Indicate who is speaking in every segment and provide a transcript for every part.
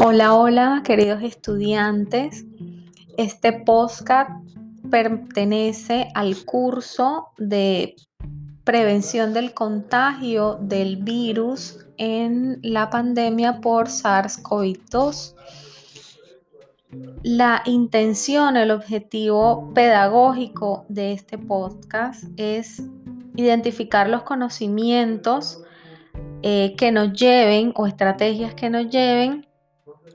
Speaker 1: Hola, hola, queridos estudiantes. Este podcast pertenece al curso de prevención del contagio del virus en la pandemia por SARS-CoV-2. La intención, el objetivo pedagógico de este podcast es identificar los conocimientos eh, que nos lleven o estrategias que nos lleven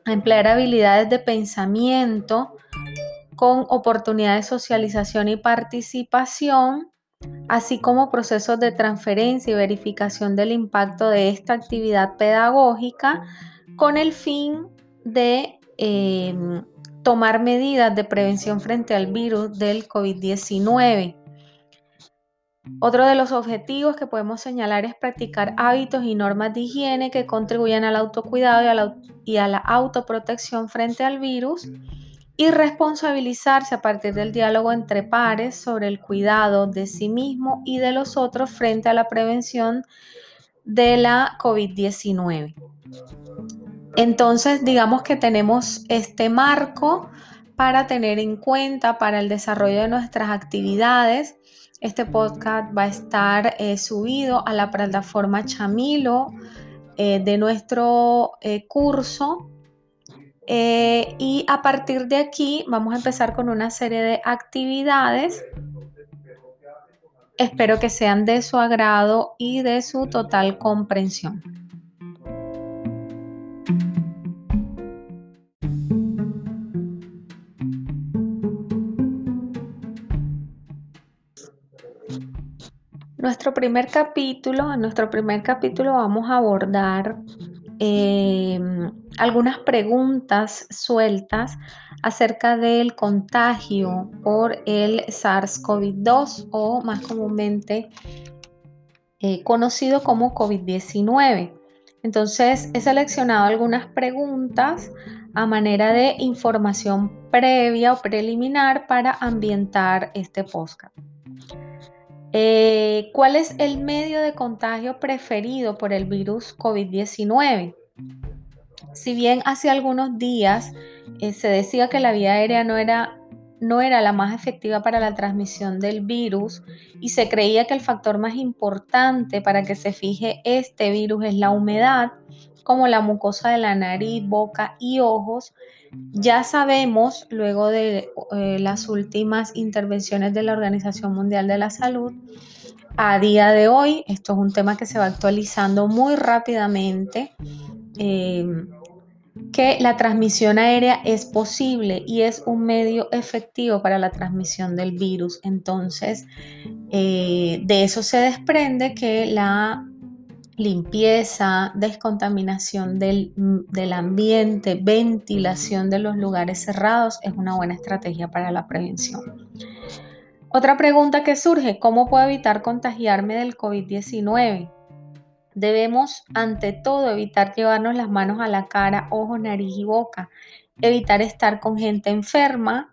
Speaker 1: a emplear habilidades de pensamiento con oportunidades de socialización y participación, así como procesos de transferencia y verificación del impacto de esta actividad pedagógica con el fin de em, tomar medidas de prevención frente al virus del COVID-19. Otro de los objetivos que podemos señalar es practicar hábitos y normas de higiene que contribuyan al autocuidado y a la, autoprotección frente al virus y responsabilizarse a partir del diálogo entre pares sobre el cuidado de sí mismo y de los otros frente a la prevención de la COVID-19. Entonces, digamos que tenemos este marco para tener en cuenta para el desarrollo de nuestras actividades este podcast va a estar eh, subido a la plataforma Chamilo eh, de nuestro eh, curso. y a partir de aquí vamos a empezar con una serie de actividades. Espero que sean de su agrado y de su total comprensión. Nuestro primer capítulo, en nuestro primer capítulo vamos a abordar em, algunas preguntas sueltas acerca del contagio por el SARS-CoV-2 o más comúnmente eh, conocido como COVID-19. Entonces he seleccionado algunas preguntas a manera de información previa o preliminar para ambientar este podcast. Eh, ¿Cuál es el medio de contagio preferido por el virus COVID-19? Si bien hace algunos días eh, se decía que la vía aérea no era, no era la más efectiva para la transmisión del virus y se creía que el factor más importante para que se fije este virus es la humedad, como la mucosa de la nariz, boca y ojos, ya sabemos, luego de eh, las últimas intervenciones de la Organización Mundial de la Salud, a día de hoy, esto es un tema que se va actualizando muy rápidamente, eh, que la transmisión aérea es posible y es un medio efectivo para la transmisión del virus. Entonces, eh, de eso se desprende que la limpieza, descontaminación del, del, ambiente, ventilación de los lugares cerrados es una buena estrategia para la prevención. Otra pregunta que surge, ¿cómo puedo evitar contagiarme del COVID-19? Debemos, ante todo, evitar llevarnos las manos a la cara, ojos, nariz y boca, evitar estar con gente enferma,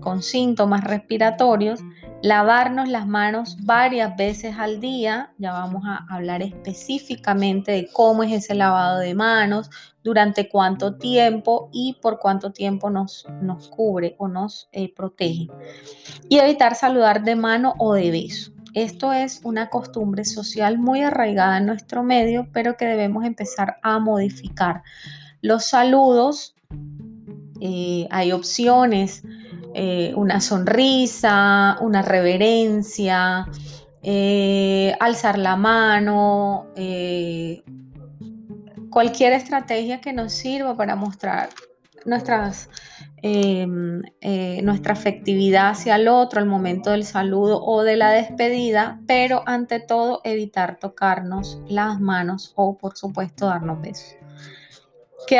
Speaker 1: con síntomas respiratorios, lavarnos las manos varias veces al día, ya vamos a hablar específicamente de cómo es ese lavado de manos, durante cuánto tiempo y por cuánto tiempo nos, nos cubre o nos eh, protege. Y evitar saludar de mano o de beso. Esto es una costumbre social muy arraigada en nuestro medio, pero que debemos empezar a modificar. Los saludos, eh, hay opciones eh, una sonrisa, una reverencia, eh, alzar la mano, eh, cualquier estrategia que nos sirva para mostrar nuestras, nuestra afectividad hacia el otro al momento del saludo o de la despedida, pero ante todo evitar tocarnos las manos o por supuesto darnos besos. ¿Qué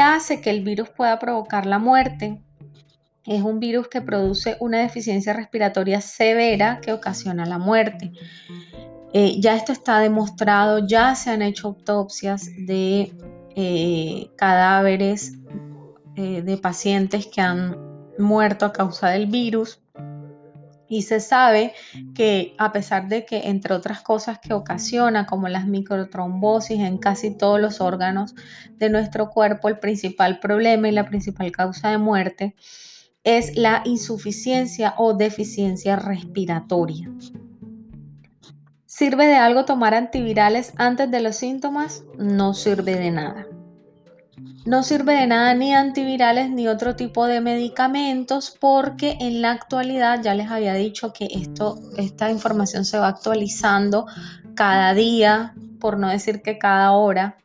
Speaker 1: hace que el virus pueda provocar la muerte? Es un virus que produce una deficiencia respiratoria severa que ocasiona la muerte. Eh, ya esto está demostrado, ya se han hecho autopsias de eh, cadáveres eh, de pacientes que han muerto a causa del virus. Y se sabe que a pesar de que, entre otras cosas que ocasiona, como las microtrombosis en casi todos los órganos de nuestro cuerpo, el principal problema y la principal causa de muerte es la insuficiencia o deficiencia respiratoria. ¿Sirve de algo tomar antivirales antes de los síntomas? No sirve de nada. No sirve de nada ni antivirales ni otro tipo de medicamentos porque en la actualidad ya les había dicho que esto, esta información se va actualizando cada día, por no decir que cada hora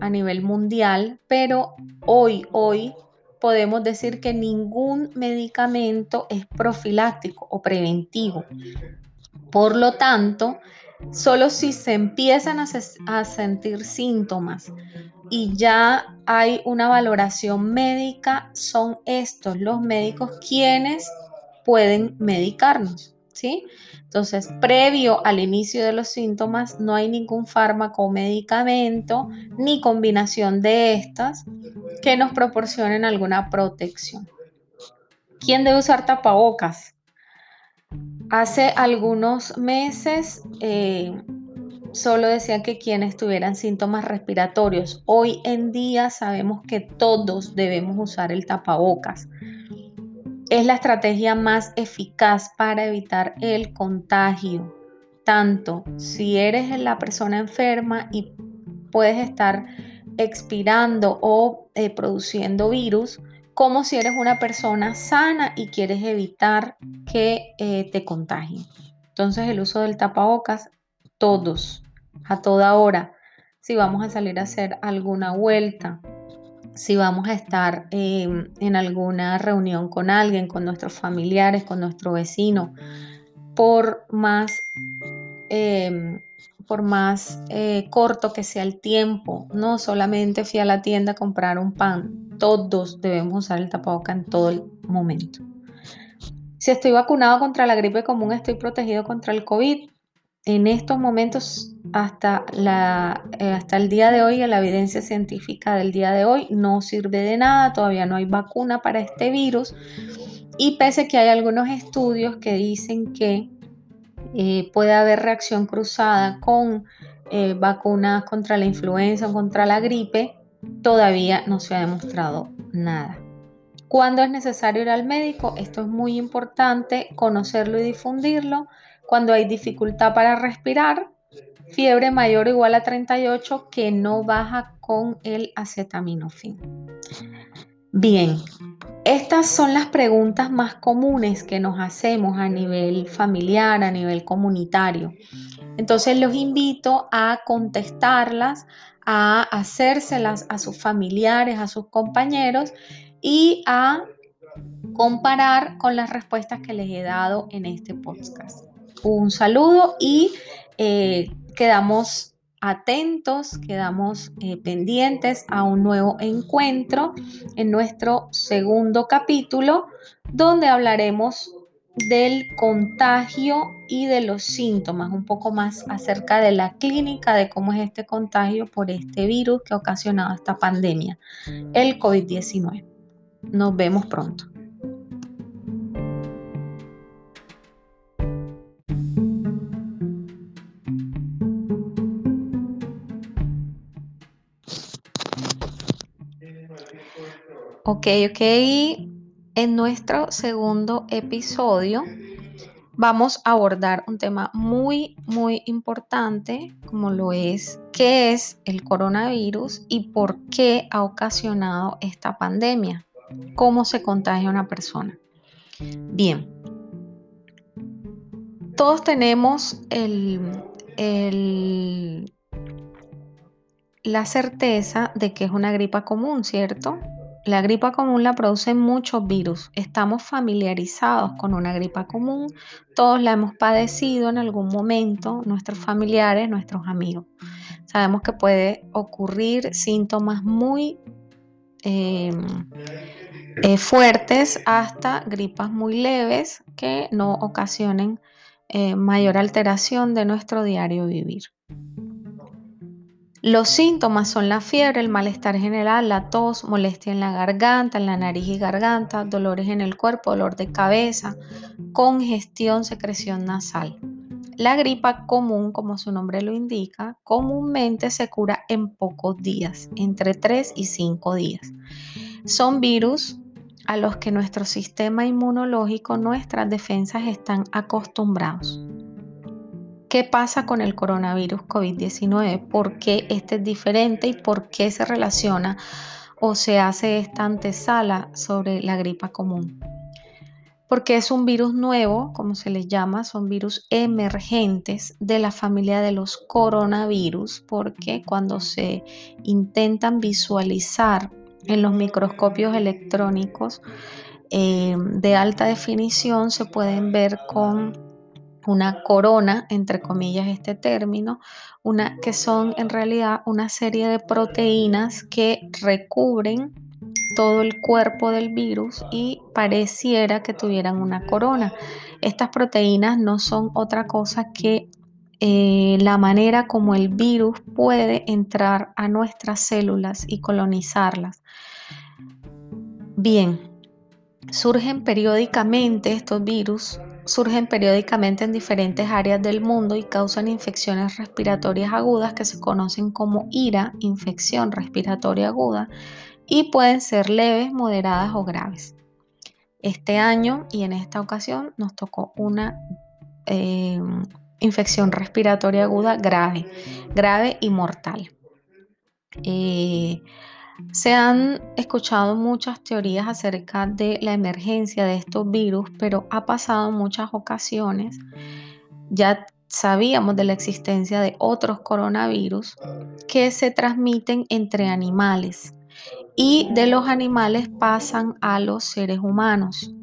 Speaker 1: a nivel mundial, pero hoy, hoy podemos decir que ningún medicamento es profiláctico o preventivo. Por lo tanto, solo si se empiezan a, a sentir síntomas y ya hay una valoración médica, son estos los médicos quienes pueden medicarnos, ¿sí? Entonces, previo al inicio de los síntomas, no hay ningún fármaco o medicamento ni combinación de estas que nos proporcionen alguna protección. ¿Quién debe usar tapabocas? Hace algunos meses eh, solo decían que quienes tuvieran síntomas respiratorios. Hoy en día sabemos que todos debemos usar el tapabocas. Es la estrategia más eficaz para evitar el contagio. Tanto si eres la persona enferma y puedes estar expirando o eh, produciendo virus, como si eres una persona sana y quieres evitar que eh, te contagien. Entonces el uso del tapabocas, todos, a toda hora, si vamos a salir a hacer alguna vuelta, si vamos a estar em, en alguna reunión con alguien, con nuestros familiares, con nuestro vecino, por más, em, por más eh, corto que sea el tiempo, no solamente fui a la tienda a comprar un pan, todos debemos usar el tapaboca en todo el momento. Si estoy vacunado contra la gripe común, estoy protegido contra el COVID. En estos momentos eh, hasta el día de hoy, la evidencia científica del día de hoy no sirve de nada, todavía no hay vacuna para este virus y pese a que hay algunos estudios que dicen que eh, puede haber reacción cruzada con eh, vacunas contra la influenza o contra la gripe, todavía no se ha demostrado nada. ¿Cuándo es necesario ir al médico? Esto es muy importante, conocerlo y difundirlo. Cuando hay dificultad para respirar, fiebre mayor o igual a 38 que no baja con el acetaminofén. Bien, estas son las preguntas más comunes que nos hacemos a nivel familiar, a nivel comunitario. Entonces los invito a contestarlas, a hacérselas a sus familiares, a sus compañeros y a comparar con las respuestas que les he dado en este podcast. Un saludo y eh, quedamos atentos, quedamos eh, pendientes a un nuevo encuentro en nuestro segundo capítulo, donde hablaremos del contagio y de los síntomas, un poco más acerca de la clínica, de cómo es este contagio por este virus que ha ocasionado esta pandemia, el COVID-19. Nos vemos pronto. Ok, ok. En nuestro segundo episodio vamos a abordar un tema muy, muy importante, como lo es qué es el coronavirus y por qué ha ocasionado esta pandemia, cómo se contagia una persona. Bien, todos tenemos la certeza de que es una gripa común, ¿cierto? La gripa común la producen muchos virus. Estamos familiarizados con una gripa común. Todos la hemos padecido en algún momento, nuestros familiares, nuestros amigos. Sabemos que puede ocurrir síntomas muy em, eh, fuertes hasta gripas muy leves que no ocasionen eh, mayor alteración de nuestro diario vivir. Los síntomas son la fiebre, el malestar general, la tos, molestia en la garganta, en la nariz y garganta, dolores en el cuerpo, dolor de cabeza, congestión, secreción nasal. La gripa común, como su nombre lo indica, comúnmente se cura en pocos días, entre 3 y 5 días. Son virus a los que nuestro sistema inmunológico, nuestras defensas están acostumbrados. ¿Qué pasa con el coronavirus COVID-19? ¿Por qué este es diferente y por qué se relaciona o se hace esta antesala sobre la gripa común? Porque es un virus nuevo, como se les llama, son virus emergentes de la familia de los coronavirus, porque cuando se intentan visualizar en los microscopios electrónicos eh, de alta definición, se pueden ver con una corona, entre comillas este término, una, que son en realidad una serie de proteínas que recubren todo el cuerpo del virus y pareciera que tuvieran una corona. Estas proteínas no son otra cosa que eh, la manera como el virus puede entrar a nuestras células y colonizarlas. Bien, surgen periódicamente estos virus surgen periódicamente en diferentes áreas del mundo y causan infecciones respiratorias agudas que se conocen como IRA, infección respiratoria aguda, y pueden ser leves, moderadas o graves. Este año y en esta ocasión nos tocó una eh, infección respiratoria aguda grave, grave y mortal. Eh, se han escuchado muchas teorías acerca de la emergencia de estos virus, pero ha pasado muchas ocasiones. Ya sabíamos de la existencia de otros coronavirus que se transmiten entre animales y de los animales pasan a los seres humanos,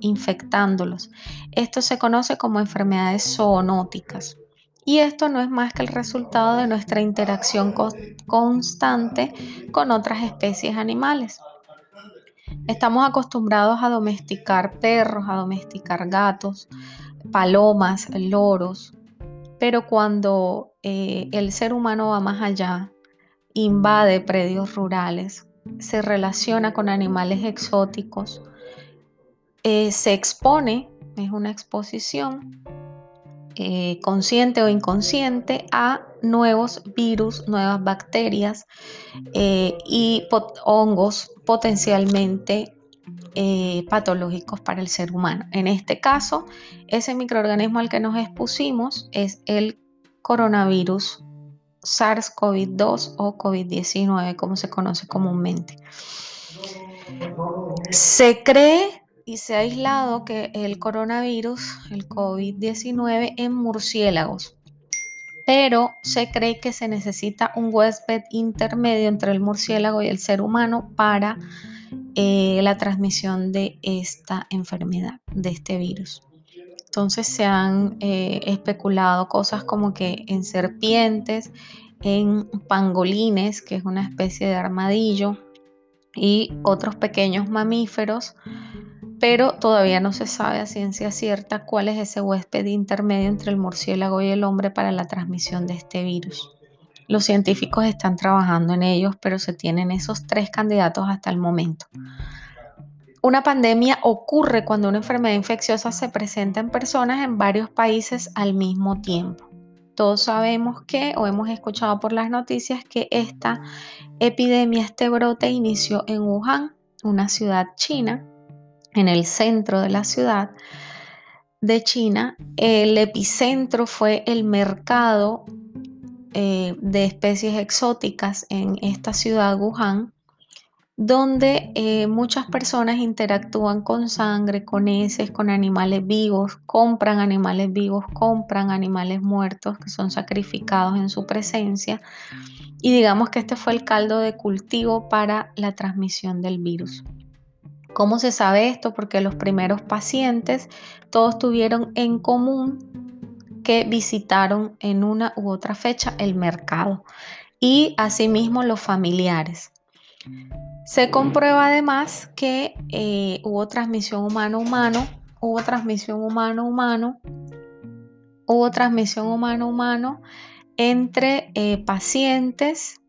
Speaker 1: infectándolos. Esto se conoce como enfermedades zoonóticas. Y esto no es más que el resultado de nuestra interacción constante con otras especies animales. Estamos acostumbrados a domesticar perros, a domesticar gatos, palomas, loros, pero cuando eh, el ser humano va más allá, invade predios rurales, se relaciona con animales exóticos, eh, se expone, es una exposición, eh, consciente o inconsciente a nuevos virus, nuevas bacterias eh, y hongos potencialmente eh, patológicos para el ser humano. En este caso, ese microorganismo al que nos expusimos es el coronavirus SARS-CoV-2 o COVID-19, como se conoce comúnmente. Se cree y se ha aislado que el coronavirus, el COVID-19, en murciélagos. Pero se cree que se necesita un huésped intermedio entre el murciélago y el ser humano para eh, la transmisión de esta enfermedad, de este virus. Entonces se han eh, especulado cosas como que en serpientes, en pangolines, que es una especie de armadillo, y otros pequeños mamíferos pero todavía no se sabe a ciencia cierta cuál es ese huésped intermedio entre el murciélago y el hombre para la transmisión de este virus. Los científicos están trabajando en ellos, pero se tienen esos tres candidatos hasta el momento. Una pandemia ocurre cuando una enfermedad infecciosa se presenta en personas en varios países al mismo tiempo. Todos sabemos que, o hemos escuchado por las noticias, que esta epidemia, este brote inició en Wuhan, una ciudad china, en el centro de la ciudad de China. El epicentro fue el mercado eh, de especies exóticas en esta ciudad, Wuhan, donde eh, muchas personas interactúan con sangre, con heces, con animales vivos, compran animales vivos, compran animales muertos que son sacrificados en su presencia. Y digamos que este fue el caldo de cultivo para la transmisión del virus. ¿Cómo se sabe esto? Porque los primeros pacientes todos tuvieron en común que visitaron en una u otra fecha el mercado y asimismo los familiares. Se comprueba además que eh, hubo transmisión humano-humano, hubo transmisión humano-humano, hubo transmisión humano-humano entre eh, pacientes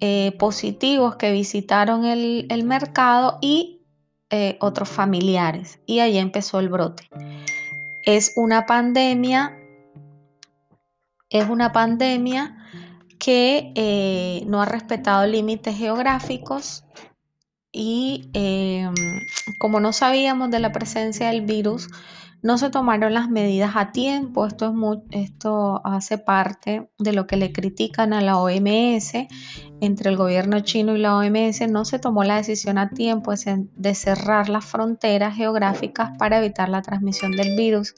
Speaker 1: eh, positivos que visitaron el, el mercado y otros familiares. Y ahí empezó el brote. Es una pandemia, es una pandemia que no ha respetado límites geográficos, y em, como no sabíamos de la presencia del virus, no se tomaron las medidas a tiempo. Esto, es esto hace parte de lo que le critican a la OMS. Entre el gobierno chino y la OMS no se tomó la decisión a tiempo de cerrar las fronteras geográficas para evitar la transmisión del virus.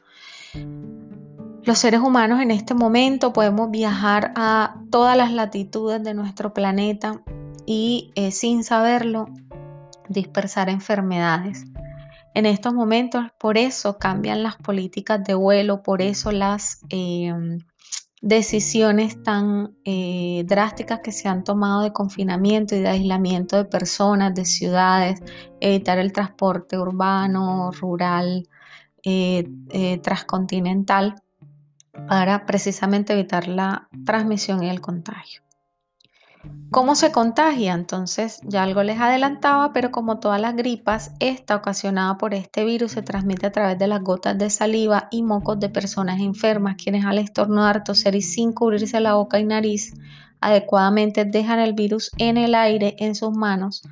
Speaker 1: Los seres humanos en este momento podemos viajar a todas las latitudes de nuestro planeta y eh, sin saberlo dispersar enfermedades. En estos momentos, por eso cambian las políticas de vuelo, por eso las em, decisiones tan eh, drásticas que se han tomado de confinamiento y de aislamiento de personas, de ciudades, evitar el transporte urbano, rural, eh, eh, transcontinental, para precisamente evitar la transmisión y el contagio. ¿Cómo se contagia? Entonces, ya algo les adelantaba, pero como todas las gripas, esta ocasionada por este virus se transmite a través de las gotas de saliva y mocos de personas enfermas, quienes al estornudar, toser y sin cubrirse la boca y nariz adecuadamente dejan el virus en el aire, en sus manos,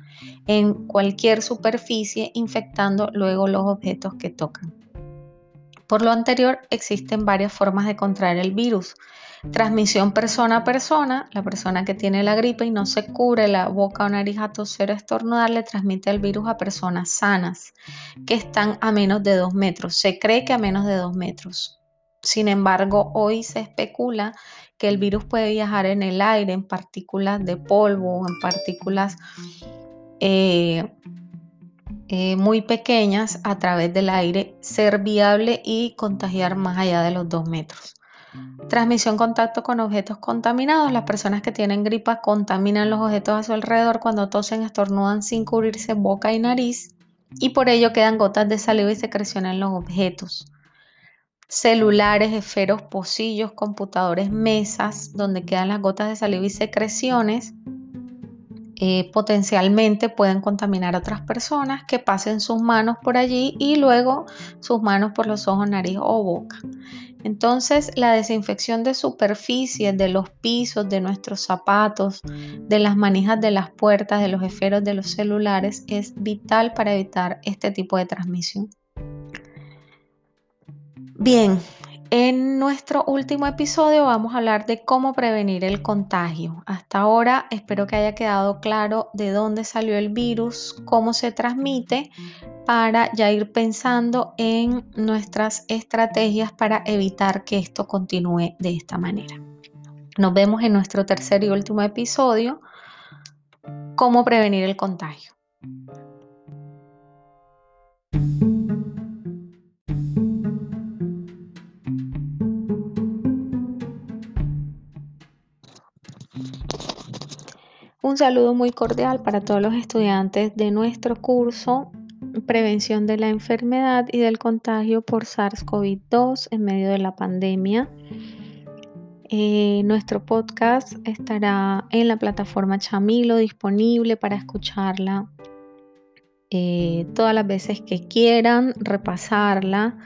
Speaker 1: en cualquier superficie, infectando luego los objetos que tocan. Por lo anterior, existen varias formas de contraer el virus. Transmisión persona a persona, la persona que tiene la gripe y no se cubre la boca o nariz a toser o estornudar le transmite el virus a personas sanas que están a menos de 2 metros. Se cree que a menos de 2 metros. Sin embargo, hoy se especula que el virus puede viajar en el aire, en partículas de polvo, o en partículas eh, eh, muy pequeñas a través del aire, ser viable y contagiar más allá de los 2 metros. Transmisión contacto con objetos contaminados. Las personas que tienen gripa contaminan los objetos a su alrededor cuando tosen, estornudan sin cubrirse boca y nariz y por ello quedan gotas de saliva y secreción en los objetos. Celulares, esferos, pocillos, computadores, mesas, donde quedan las gotas de saliva y secreciones, eh, potencialmente pueden contaminar a otras personas que pasen sus manos por allí y luego sus manos por los ojos, nariz o boca. Entonces, la desinfección de superficies, de los pisos, de nuestros zapatos, de las manijas de las puertas, de los esferos de los celulares es vital para evitar este tipo de transmisión. Bien, en nuestro último episodio vamos a hablar de cómo prevenir el contagio. Hasta ahora espero que haya quedado claro de dónde salió el virus, cómo se transmite, para ya ir pensando en nuestras estrategias para evitar que esto continúe de esta manera. Nos vemos en nuestro tercer y último episodio, cómo prevenir el contagio. Un saludo muy cordial para todos los estudiantes de nuestro curso Prevención de la enfermedad y del contagio por SARS-CoV-2 en medio de la pandemia. Eh, nuestro podcast estará en la plataforma Chamilo disponible para escucharla eh, todas las veces que quieran, repasarla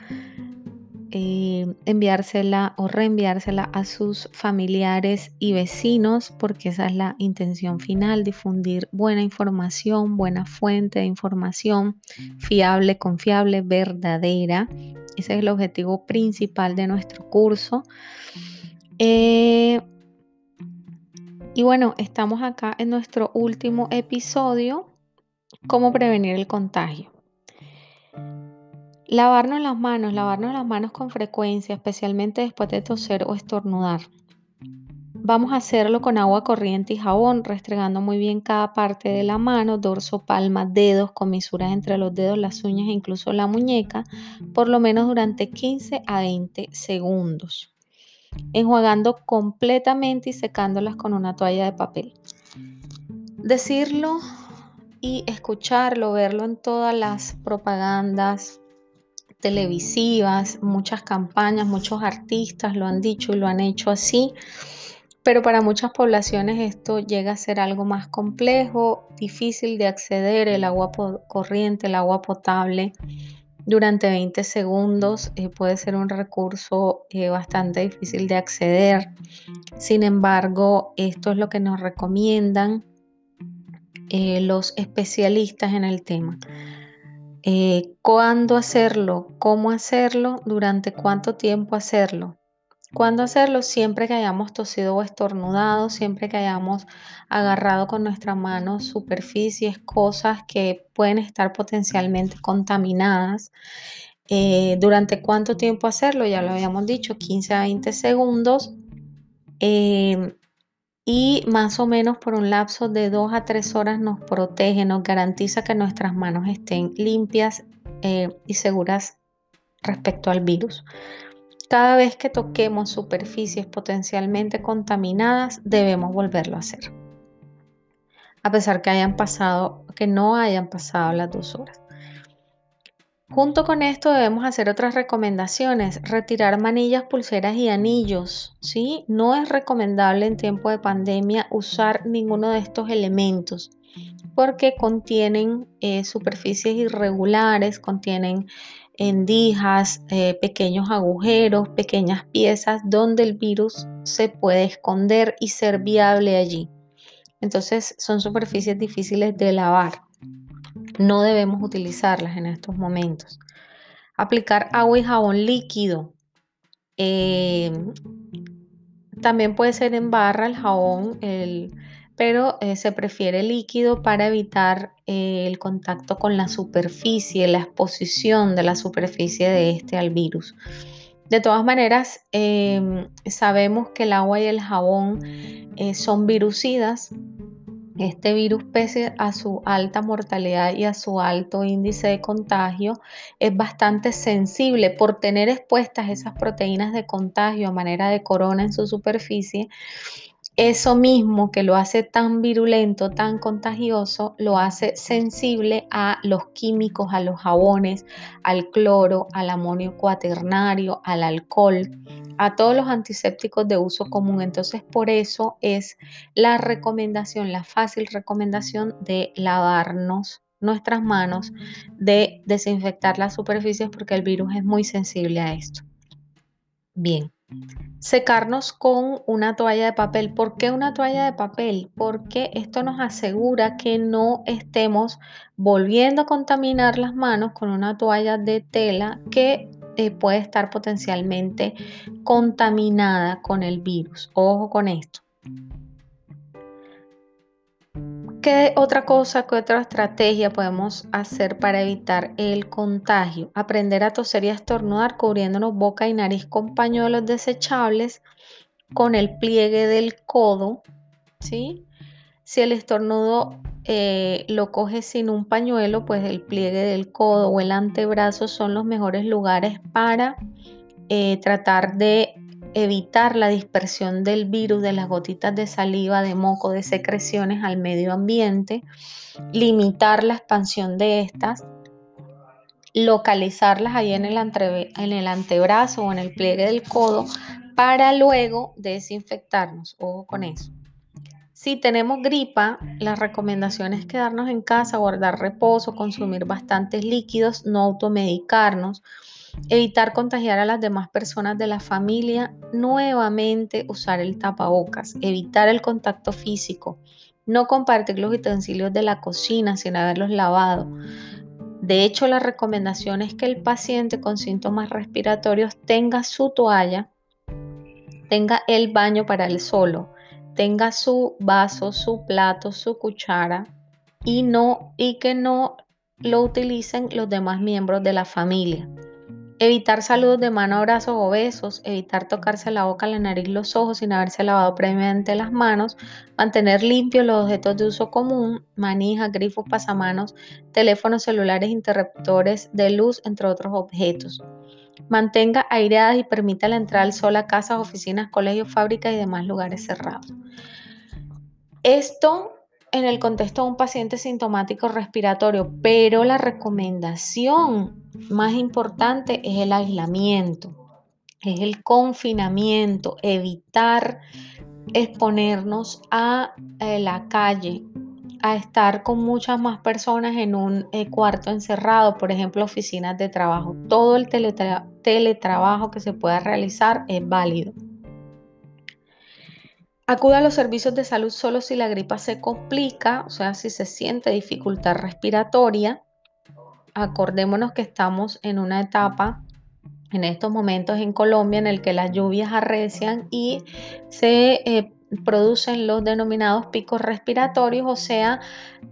Speaker 1: eh, enviársela o reenviársela a sus familiares y vecinos, porque esa es la intención final, difundir buena información, buena fuente de información, fiable, confiable, verdadera. Ese es el objetivo principal de nuestro curso. Eh, y bueno, estamos acá en nuestro último episodio, cómo prevenir el contagio. Lavarnos las manos, lavarnos las manos con frecuencia, especialmente después de toser o estornudar. Vamos a hacerlo con agua corriente y jabón, restregando muy bien cada parte de la mano, dorso, palma, dedos, comisuras entre los dedos, las uñas e incluso la muñeca, por lo menos durante 15 a 20 segundos. Enjuagando completamente y secándolas con una toalla de papel. Decirlo y escucharlo, verlo en todas las propagandas, televisivas, muchas campañas, muchos artistas lo han dicho y lo han hecho así, pero para muchas poblaciones esto llega a ser algo más complejo, difícil de acceder, el agua corriente, el agua potable durante 20 segundos eh, puede ser un recurso eh, bastante difícil de acceder. Sin embargo, esto es lo que nos recomiendan eh, los especialistas en el tema. ¿Cuándo hacerlo? ¿Cómo hacerlo? ¿Durante cuánto tiempo hacerlo? ¿Cuándo hacerlo? Siempre que hayamos tosido o estornudado, siempre que hayamos agarrado con nuestra mano superficies, cosas que pueden estar potencialmente contaminadas. Eh, ¿Durante cuánto tiempo hacerlo? Ya lo habíamos dicho, 15 a 20 segundos. Em, y más o menos por un lapso de 2 a 3 horas nos protege, nos garantiza que nuestras manos estén limpias eh, y seguras respecto al virus. Cada vez que toquemos superficies potencialmente contaminadas, debemos volverlo a hacer. A pesar que hayan pasado, que no hayan pasado las dos horas. Junto con esto debemos hacer otras recomendaciones, retirar manillas, pulseras y anillos, ¿sí? No es recomendable en tiempo de pandemia usar ninguno de estos elementos porque contienen eh, superficies irregulares, contienen endijas, eh, pequeños agujeros, pequeñas piezas donde el virus se puede esconder y ser viable allí. Entonces son superficies difíciles de lavar. No debemos utilizarlas en estos momentos. Aplicar agua y jabón líquido. Eh, también puede ser en barra el jabón, el, pero eh, se prefiere líquido para evitar eh, el contacto con la superficie, la exposición de la superficie de este al virus. De todas maneras, em, sabemos que el agua y el jabón son virucidas. Este virus, pese a su alta mortalidad y a su alto índice de contagio, es bastante sensible. Por tener expuestas esas proteínas de contagio a manera de corona en su superficie eso mismo que lo hace tan virulento, tan contagioso, lo hace sensible a los químicos, a los jabones, al cloro, al amonio cuaternario, al alcohol, a todos los antisépticos de uso común. Entonces, por eso es la recomendación, la fácil recomendación de lavarnos nuestras manos, de desinfectar las superficies porque el virus es muy sensible a esto. Bien. Secarnos con una toalla de papel. ¿Por qué una toalla de papel? Porque esto nos asegura que no estemos volviendo a contaminar las manos con una toalla de tela que eh, puede estar potencialmente contaminada con el virus. Ojo con esto. ¿Qué otra cosa, qué otra estrategia podemos hacer para evitar el contagio? Aprender a toser y a estornudar cubriéndonos boca y nariz con pañuelos desechables con el pliegue del codo, ¿sí? Si el estornudo eh, lo coge sin un pañuelo, pues el pliegue del codo o el antebrazo son los mejores lugares para eh, tratar de evitar la dispersión del virus de las gotitas de saliva, de moco, de secreciones al medio ambiente, limitar la expansión de estas, localizarlas ahí en el, en el antebrazo o en el pliegue del codo para luego desinfectarnos. Ojo con eso. Si tenemos gripa, la recomendación es quedarnos en casa, guardar reposo, consumir bastantes líquidos, no automedicarnos evitar contagiar a las demás personas de la familia, nuevamente usar el tapabocas, evitar el contacto físico, no compartir los utensilios de la cocina sin haberlos lavado. De hecho, la recomendación es que el paciente con síntomas respiratorios tenga su toalla, tenga el baño para él solo, tenga su vaso, su plato, su cuchara y y que no lo utilicen los demás miembros de la familia. Evitar saludos de mano, abrazos o besos, evitar tocarse la boca, la nariz, los ojos sin haberse lavado previamente las manos, mantener limpios los objetos de uso común, manijas, grifos, pasamanos, teléfonos celulares, interruptores de luz, entre otros objetos. Mantenga aireadas y permita la entrada al sol a casas, oficinas, colegios, fábricas y demás lugares cerrados. Esto en el contexto de un paciente sintomático respiratorio, pero la recomendación más importante es el aislamiento, es el confinamiento, evitar exponernos a eh, la calle, a estar con muchas más personas en un eh, cuarto encerrado, por ejemplo, oficinas de trabajo. Todo el teletrabajo que se pueda realizar es válido. Acuda a los servicios de salud solo si la gripa se complica, o sea, si se siente dificultad respiratoria. Acordémonos que estamos en una etapa en estos momentos en Colombia en el que las lluvias arrecian y se eh, producen los denominados picos respiratorios, o sea,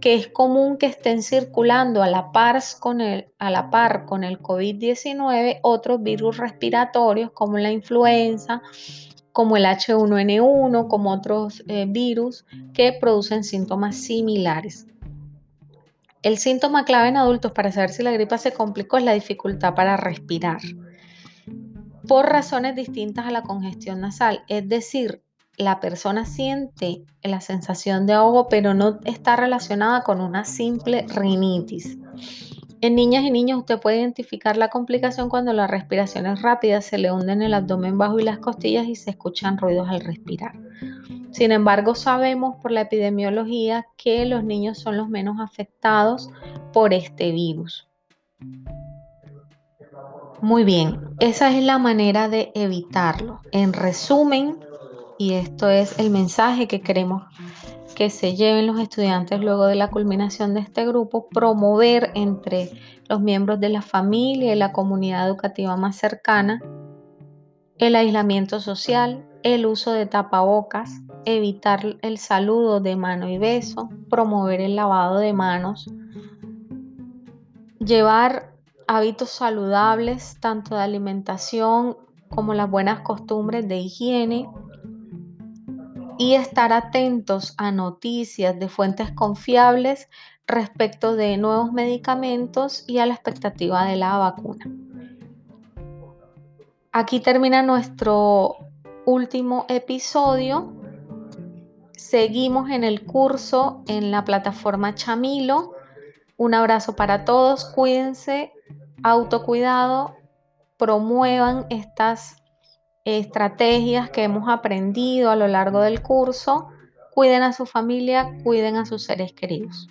Speaker 1: que es común que estén circulando a la par con el, a la par con el COVID-19 otros virus respiratorios como la influenza, como el H1N1, como otros eh, virus que producen síntomas similares. El síntoma clave en adultos para saber si la gripa se complicó es la dificultad para respirar por razones distintas a la congestión nasal, es decir, la persona siente la sensación de ahogo, pero no está relacionada con una simple rinitis. En niñas y niños usted puede identificar la complicación cuando la respiración es rápida, se le hunden el abdomen bajo y las costillas y se escuchan ruidos al respirar. Sin embargo, sabemos por la epidemiología que los niños son los menos afectados por este virus. Muy bien, esa es la manera de evitarlo. En resumen, y esto es el mensaje que queremos que se lleven los estudiantes luego de la culminación de este grupo, promover entre los miembros de la familia y la comunidad educativa más cercana el aislamiento social, el uso de tapabocas, evitar el saludo de mano y beso, promover el lavado de manos, llevar hábitos saludables, tanto de alimentación como las buenas costumbres de higiene, y estar atentos a noticias de fuentes confiables respecto de nuevos medicamentos y a la expectativa de la vacuna. Aquí termina nuestro último episodio. Seguimos en el curso en la plataforma Chamilo. Un abrazo para todos, cuídense, autocuidado, promuevan estas estrategias que hemos aprendido a lo largo del curso. Cuiden a su familia, cuiden a sus seres queridos.